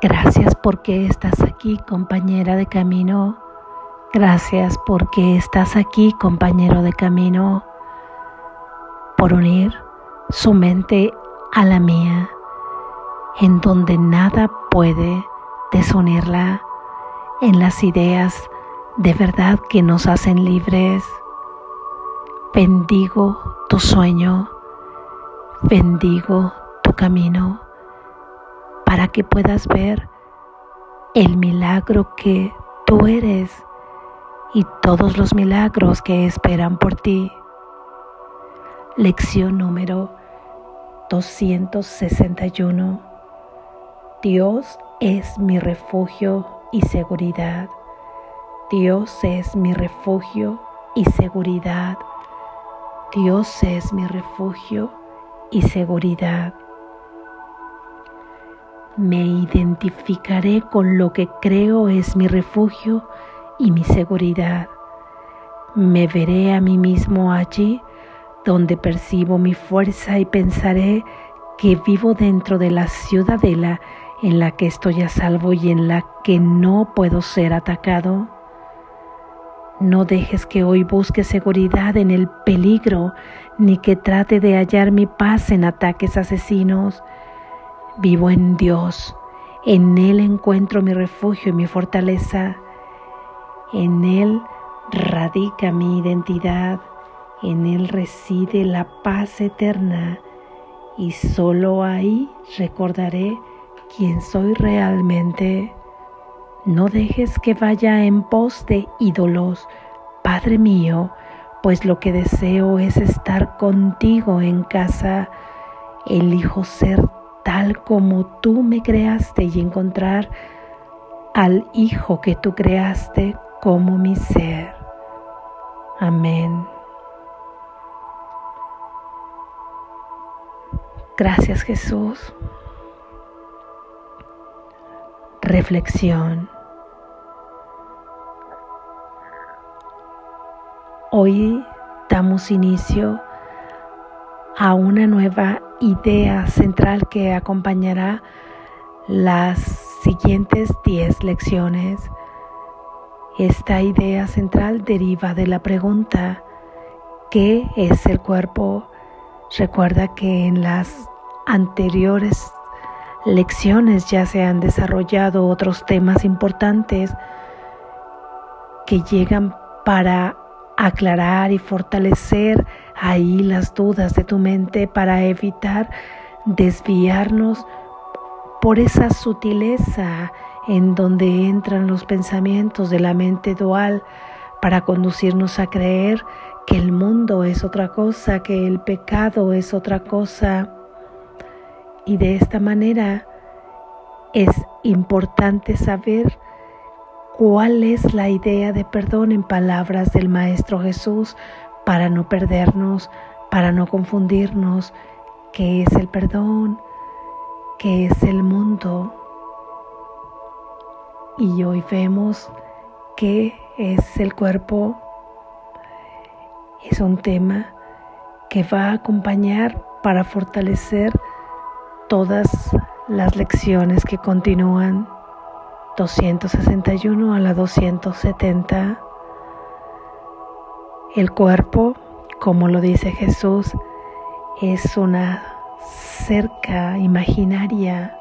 Gracias porque estás aquí, compañera de camino. Gracias porque estás aquí, compañero de camino, por unir su mente a la mía, en donde nada puede desunirla en las ideas de verdad que nos hacen libres. Bendigo tu sueño, bendigo tu camino para que puedas ver el milagro que tú eres y todos los milagros que esperan por ti. Lección número 261. Dios es mi refugio y seguridad. Dios es mi refugio y seguridad. Dios es mi refugio y seguridad. Me identificaré con lo que creo es mi refugio y mi seguridad. Me veré a mí mismo allí donde percibo mi fuerza y pensaré que vivo dentro de la ciudadela en la que estoy a salvo y en la que no puedo ser atacado. No dejes que hoy busque seguridad en el peligro, ni que trate de hallar mi paz en ataques asesinos. Vivo en Dios, en Él encuentro mi refugio y mi fortaleza, en Él radica mi identidad, en Él reside la paz eterna y solo ahí recordaré quién soy realmente. No dejes que vaya en pos de ídolos, Padre mío, pues lo que deseo es estar contigo en casa. Elijo ser tal como tú me creaste y encontrar al Hijo que tú creaste como mi ser. Amén. Gracias Jesús. Reflexión. Hoy damos inicio a una nueva idea central que acompañará las siguientes 10 lecciones. Esta idea central deriva de la pregunta ¿qué es el cuerpo? Recuerda que en las anteriores lecciones ya se han desarrollado otros temas importantes que llegan para aclarar y fortalecer ahí las dudas de tu mente para evitar desviarnos por esa sutileza en donde entran los pensamientos de la mente dual para conducirnos a creer que el mundo es otra cosa, que el pecado es otra cosa. Y de esta manera es importante saber cuál es la idea de perdón en palabras del Maestro Jesús para no perdernos, para no confundirnos, qué es el perdón, qué es el mundo. Y hoy vemos qué es el cuerpo. Es un tema que va a acompañar para fortalecer todas las lecciones que continúan 261 a la 270. El cuerpo, como lo dice Jesús, es una cerca imaginaria,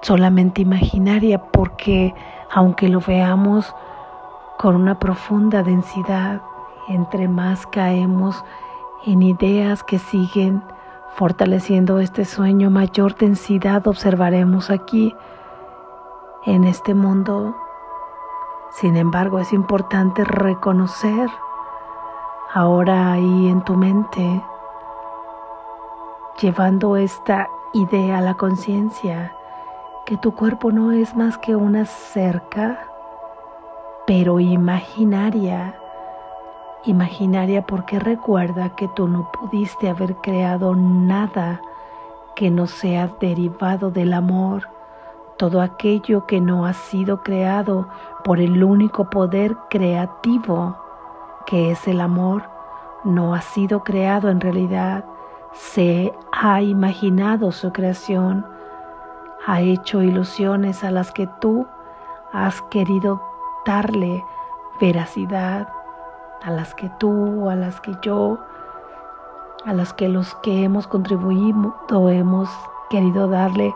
solamente imaginaria, porque aunque lo veamos con una profunda densidad, entre más caemos en ideas que siguen fortaleciendo este sueño, mayor densidad observaremos aquí en este mundo. Sin embargo, es importante reconocer ahora ahí en tu mente, llevando esta idea a la conciencia, que tu cuerpo no es más que una cerca, pero imaginaria. Imaginaria porque recuerda que tú no pudiste haber creado nada que no sea derivado del amor todo aquello que no ha sido creado por el único poder creativo que es el amor, no ha sido creado en realidad, se ha imaginado su creación. ha hecho ilusiones a las que tú has querido darle veracidad, a las que tú, a las que yo, a las que los que hemos contribuido hemos querido darle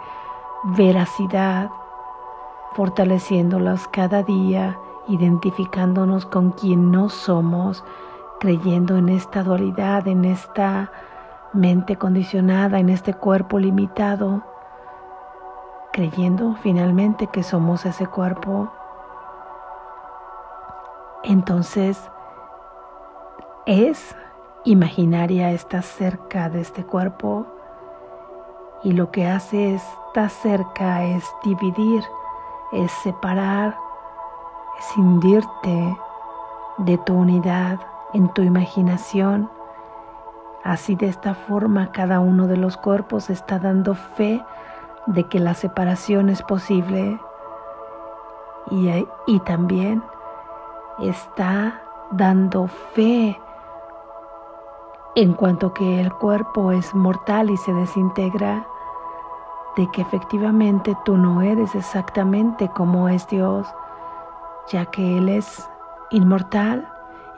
veracidad, fortaleciéndolas cada día, identificándonos con quien no somos, creyendo en esta dualidad, en esta mente condicionada, en este cuerpo limitado, creyendo finalmente que somos ese cuerpo. Entonces, es imaginaria, está cerca de este cuerpo y lo que hace esta cerca es dividir, es separar, es hundirte de tu unidad en tu imaginación. Así de esta forma cada uno de los cuerpos está dando fe de que la separación es posible y, y también está dando fe en cuanto que el cuerpo es mortal y se desintegra, de que efectivamente tú no eres exactamente como es Dios, ya que Él es inmortal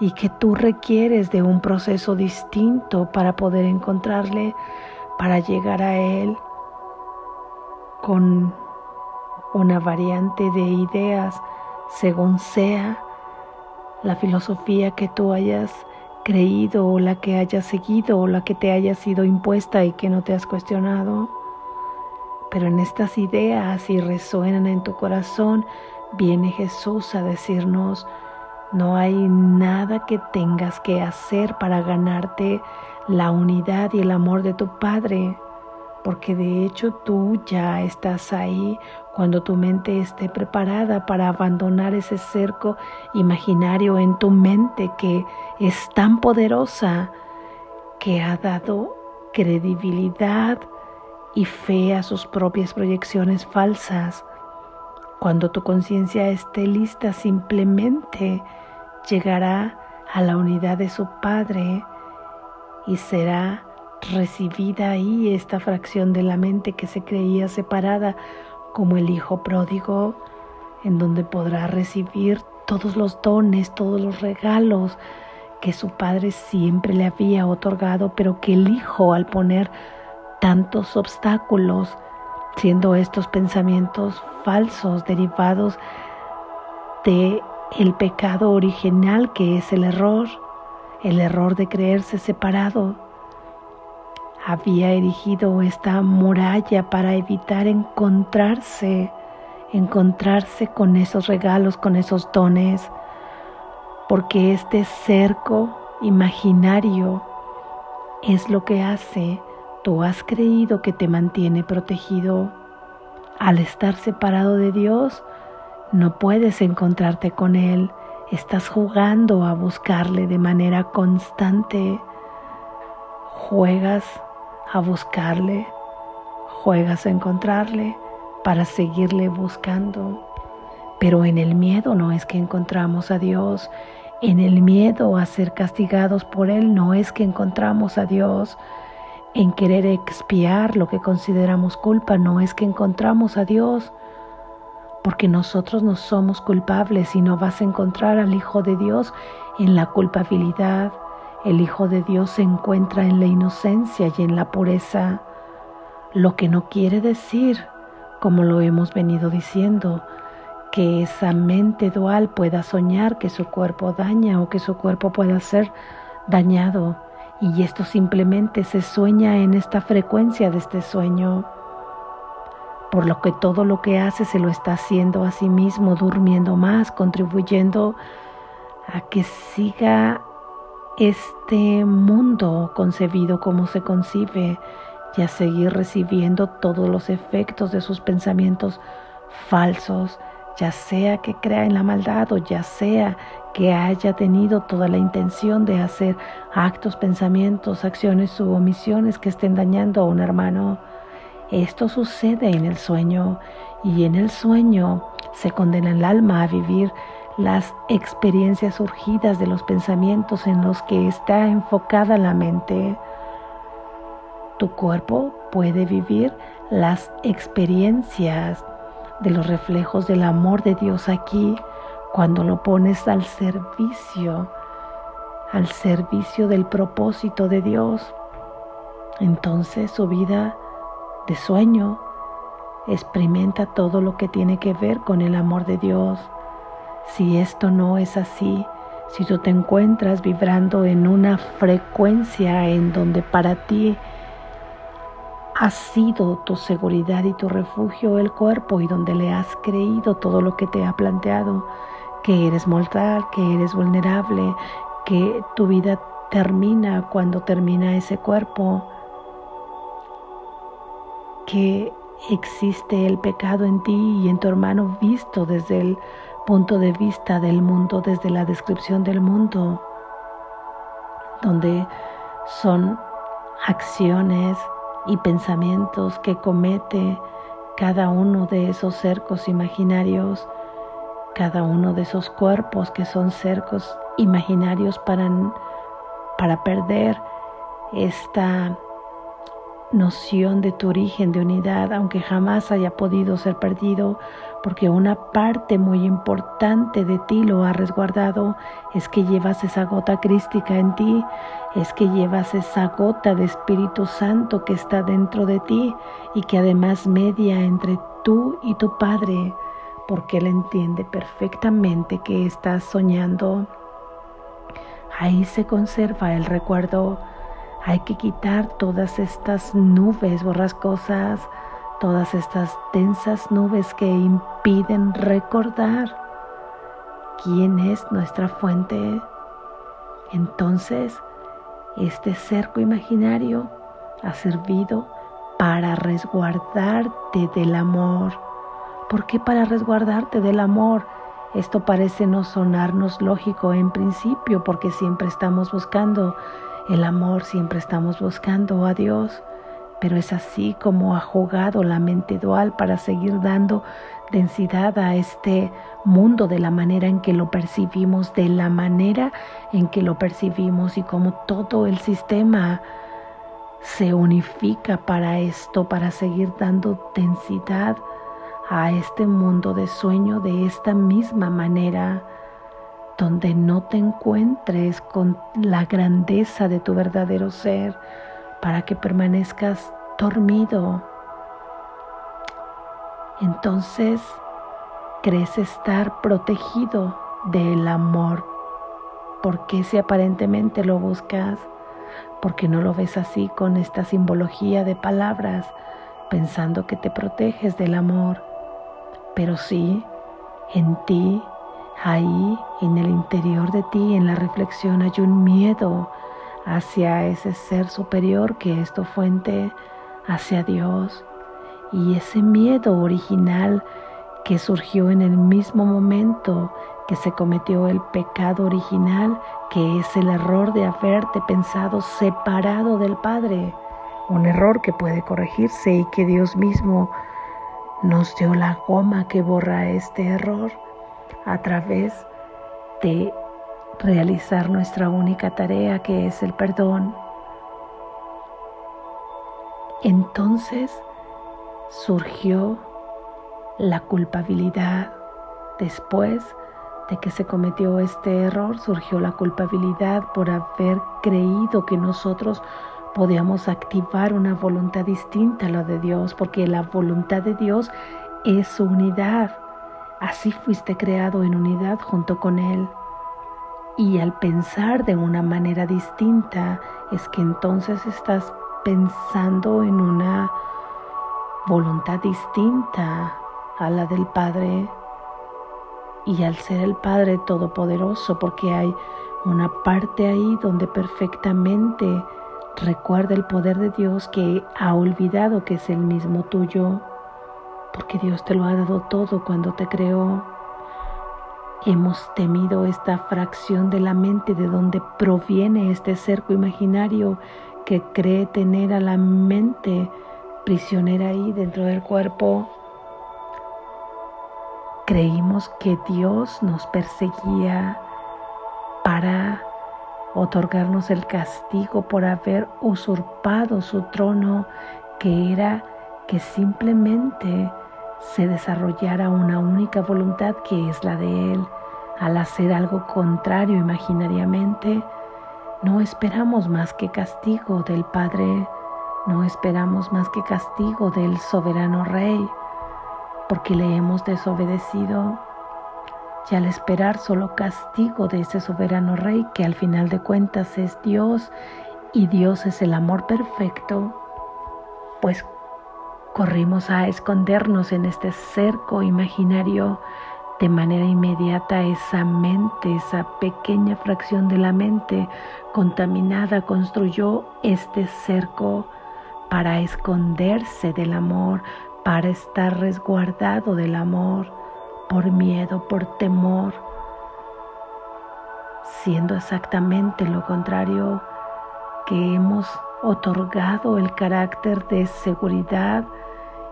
y que tú requieres de un proceso distinto para poder encontrarle, para llegar a Él con una variante de ideas según sea la filosofía que tú hayas creído o la que hayas seguido o la que te haya sido impuesta y que no te has cuestionado. Pero en estas ideas, si resuenan en tu corazón, viene Jesús a decirnos, no hay nada que tengas que hacer para ganarte la unidad y el amor de tu Padre porque de hecho tú ya estás ahí cuando tu mente esté preparada para abandonar ese cerco imaginario en tu mente que es tan poderosa que ha dado credibilidad y fe a sus propias proyecciones falsas. Cuando tu conciencia esté lista, simplemente llegará a la unidad de su Padre y será recibida ahí esta fracción de la mente que se creía separada como el hijo pródigo, en donde podrá recibir todos los dones, todos los regalos que su padre siempre le había otorgado, pero que el hijo al poner tantos obstáculos, siendo estos pensamientos falsos derivados de el pecado original que es el error, el error de creerse separado, había erigido esta muralla para evitar encontrarse, encontrarse con esos regalos, con esos dones, porque este cerco imaginario es lo que hace, tú has creído que te mantiene protegido. Al estar separado de Dios, no puedes encontrarte con Él, estás jugando a buscarle de manera constante, juegas a buscarle, juegas a encontrarle para seguirle buscando. Pero en el miedo no es que encontramos a Dios, en el miedo a ser castigados por Él no es que encontramos a Dios, en querer expiar lo que consideramos culpa no es que encontramos a Dios, porque nosotros no somos culpables y no vas a encontrar al Hijo de Dios en la culpabilidad el Hijo de Dios se encuentra en la inocencia y en la pureza, lo que no quiere decir, como lo hemos venido diciendo, que esa mente dual pueda soñar que su cuerpo daña o que su cuerpo pueda ser dañado. Y esto simplemente se sueña en esta frecuencia de este sueño. Por lo que todo lo que hace se lo está haciendo a sí mismo, durmiendo más, contribuyendo a que siga este mundo concebido como se concibe y a seguir recibiendo todos los efectos de sus pensamientos falsos, ya sea que crea en la maldad o ya sea que haya tenido toda la intención de hacer actos, pensamientos, acciones u omisiones que estén dañando a un hermano. Esto sucede en el sueño y en el sueño se condena el alma a vivir las experiencias surgidas de los pensamientos en los que está enfocada la mente. Tu cuerpo puede vivir las experiencias de los reflejos del amor de Dios aquí cuando lo pones al servicio, al servicio del propósito de Dios. Entonces su vida de sueño experimenta todo lo que tiene que ver con el amor de Dios. Si esto no es así, si tú te encuentras vibrando en una frecuencia en donde para ti ha sido tu seguridad y tu refugio el cuerpo y donde le has creído todo lo que te ha planteado, que eres mortal, que eres vulnerable, que tu vida termina cuando termina ese cuerpo, que existe el pecado en ti y en tu hermano visto desde el punto de vista del mundo, desde la descripción del mundo, donde son acciones y pensamientos que comete cada uno de esos cercos imaginarios, cada uno de esos cuerpos que son cercos imaginarios para, para perder esta noción de tu origen, de unidad, aunque jamás haya podido ser perdido, porque una parte muy importante de ti lo ha resguardado, es que llevas esa gota crística en ti, es que llevas esa gota de Espíritu Santo que está dentro de ti y que además media entre tú y tu Padre, porque Él entiende perfectamente que estás soñando. Ahí se conserva el recuerdo hay que quitar todas estas nubes borrascosas, todas estas densas nubes que impiden recordar quién es nuestra fuente. Entonces, este cerco imaginario ha servido para resguardarte del amor. ¿Por qué para resguardarte del amor? Esto parece no sonarnos lógico en principio porque siempre estamos buscando el amor siempre estamos buscando a Dios, pero es así como ha jugado la mente dual para seguir dando densidad a este mundo de la manera en que lo percibimos, de la manera en que lo percibimos y como todo el sistema se unifica para esto, para seguir dando densidad a este mundo de sueño de esta misma manera donde no te encuentres con la grandeza de tu verdadero ser para que permanezcas dormido. Entonces crees estar protegido del amor. porque si aparentemente lo buscas? Porque no lo ves así con esta simbología de palabras, pensando que te proteges del amor? Pero sí, en ti Ahí, en el interior de ti, en la reflexión, hay un miedo hacia ese ser superior que es tu fuente, hacia Dios. Y ese miedo original que surgió en el mismo momento que se cometió el pecado original, que es el error de haberte pensado separado del Padre, un error que puede corregirse y que Dios mismo nos dio la goma que borra este error a través de realizar nuestra única tarea que es el perdón. Entonces surgió la culpabilidad. Después de que se cometió este error, surgió la culpabilidad por haber creído que nosotros podíamos activar una voluntad distinta a la de Dios, porque la voluntad de Dios es su unidad. Así fuiste creado en unidad junto con Él. Y al pensar de una manera distinta es que entonces estás pensando en una voluntad distinta a la del Padre. Y al ser el Padre Todopoderoso, porque hay una parte ahí donde perfectamente recuerda el poder de Dios que ha olvidado que es el mismo tuyo porque Dios te lo ha dado todo cuando te creó. Hemos temido esta fracción de la mente de donde proviene este cerco imaginario que cree tener a la mente prisionera ahí dentro del cuerpo. Creímos que Dios nos perseguía para otorgarnos el castigo por haber usurpado su trono que era que simplemente se desarrollara una única voluntad que es la de Él. Al hacer algo contrario imaginariamente, no esperamos más que castigo del Padre, no esperamos más que castigo del soberano Rey, porque le hemos desobedecido. Y al esperar solo castigo de ese soberano Rey, que al final de cuentas es Dios y Dios es el amor perfecto, pues corrimos a escondernos en este cerco imaginario. De manera inmediata esa mente, esa pequeña fracción de la mente contaminada construyó este cerco para esconderse del amor, para estar resguardado del amor, por miedo, por temor, siendo exactamente lo contrario que hemos otorgado el carácter de seguridad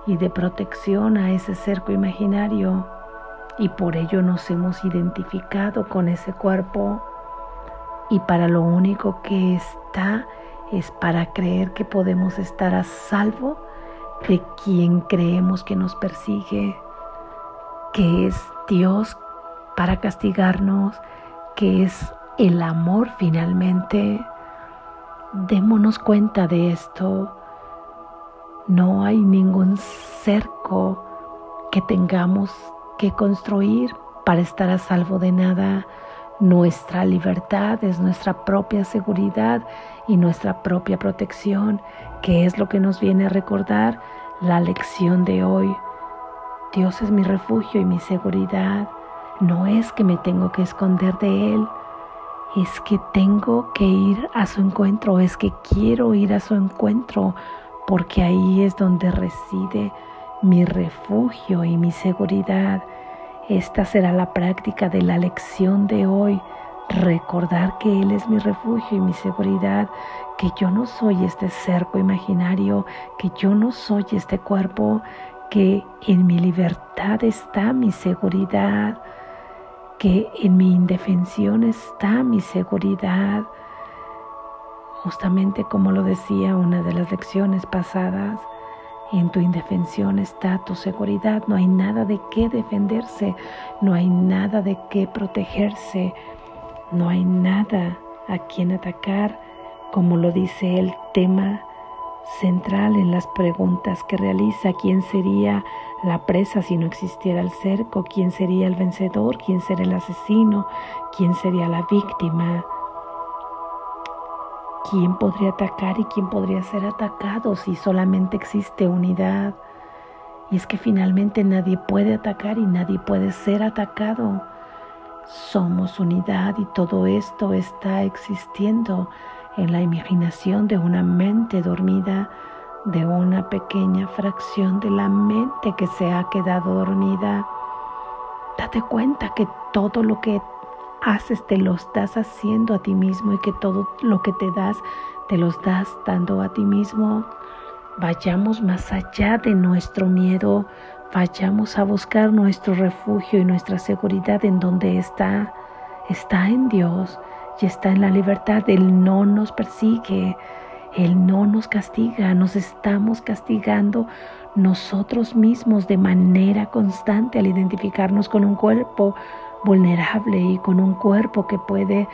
y de protección a ese cerco imaginario y por ello nos hemos identificado con ese cuerpo y para lo único que está es para creer que podemos estar a salvo de quien creemos que nos persigue, que es Dios para castigarnos, que es el amor finalmente. Démonos cuenta de esto. No hay ningún cerco que tengamos que construir para estar a salvo de nada. Nuestra libertad es nuestra propia seguridad y nuestra propia protección, que es lo que nos viene a recordar la lección de hoy. Dios es mi refugio y mi seguridad. No es que me tengo que esconder de Él, es que tengo que ir a su encuentro, es que quiero ir a su encuentro, porque ahí es donde reside mi refugio y mi seguridad. Esta será la práctica de la lección de hoy. Recordar que Él es mi refugio y mi seguridad, que yo no soy este cerco imaginario, que yo no soy este cuerpo, que en mi libertad está mi seguridad, que en mi indefensión está mi seguridad. Justamente como lo decía una de las lecciones pasadas, en tu indefensión está tu seguridad, no hay nada de qué defenderse, no hay nada de qué protegerse, no hay nada a quien atacar, como lo dice el tema central en las preguntas que realiza, ¿quién sería la presa si no existiera el cerco? ¿Quién sería el vencedor? ¿Quién sería el asesino? ¿Quién sería la víctima? ¿Quién podría atacar y quién podría ser atacado si solamente existe unidad? Y es que finalmente nadie puede atacar y nadie puede ser atacado. Somos unidad y todo esto está existiendo en la imaginación de una mente dormida, de una pequeña fracción de la mente que se ha quedado dormida. Date cuenta que todo lo que haces, te lo estás haciendo a ti mismo y que todo lo que te das, te los das dando a ti mismo. Vayamos más allá de nuestro miedo, vayamos a buscar nuestro refugio y nuestra seguridad en donde está. Está en Dios y está en la libertad. Él no nos persigue, Él no nos castiga, nos estamos castigando nosotros mismos de manera constante al identificarnos con un cuerpo vulnerable y con un cuerpo que puede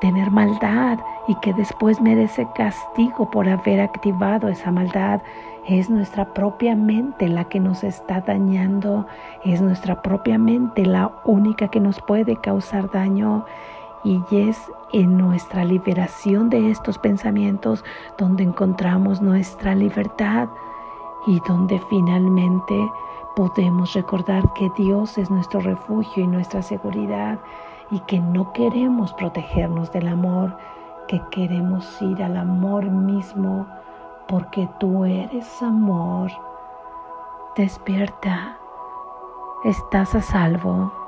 tener maldad y que después merece castigo por haber activado esa maldad. Es nuestra propia mente la que nos está dañando, es nuestra propia mente la única que nos puede causar daño y es en nuestra liberación de estos pensamientos donde encontramos nuestra libertad y donde finalmente podemos recordar que Dios es nuestro refugio y nuestra seguridad y que no queremos protegernos del amor, que queremos ir al amor mismo porque tú eres amor. Despierta, estás a salvo.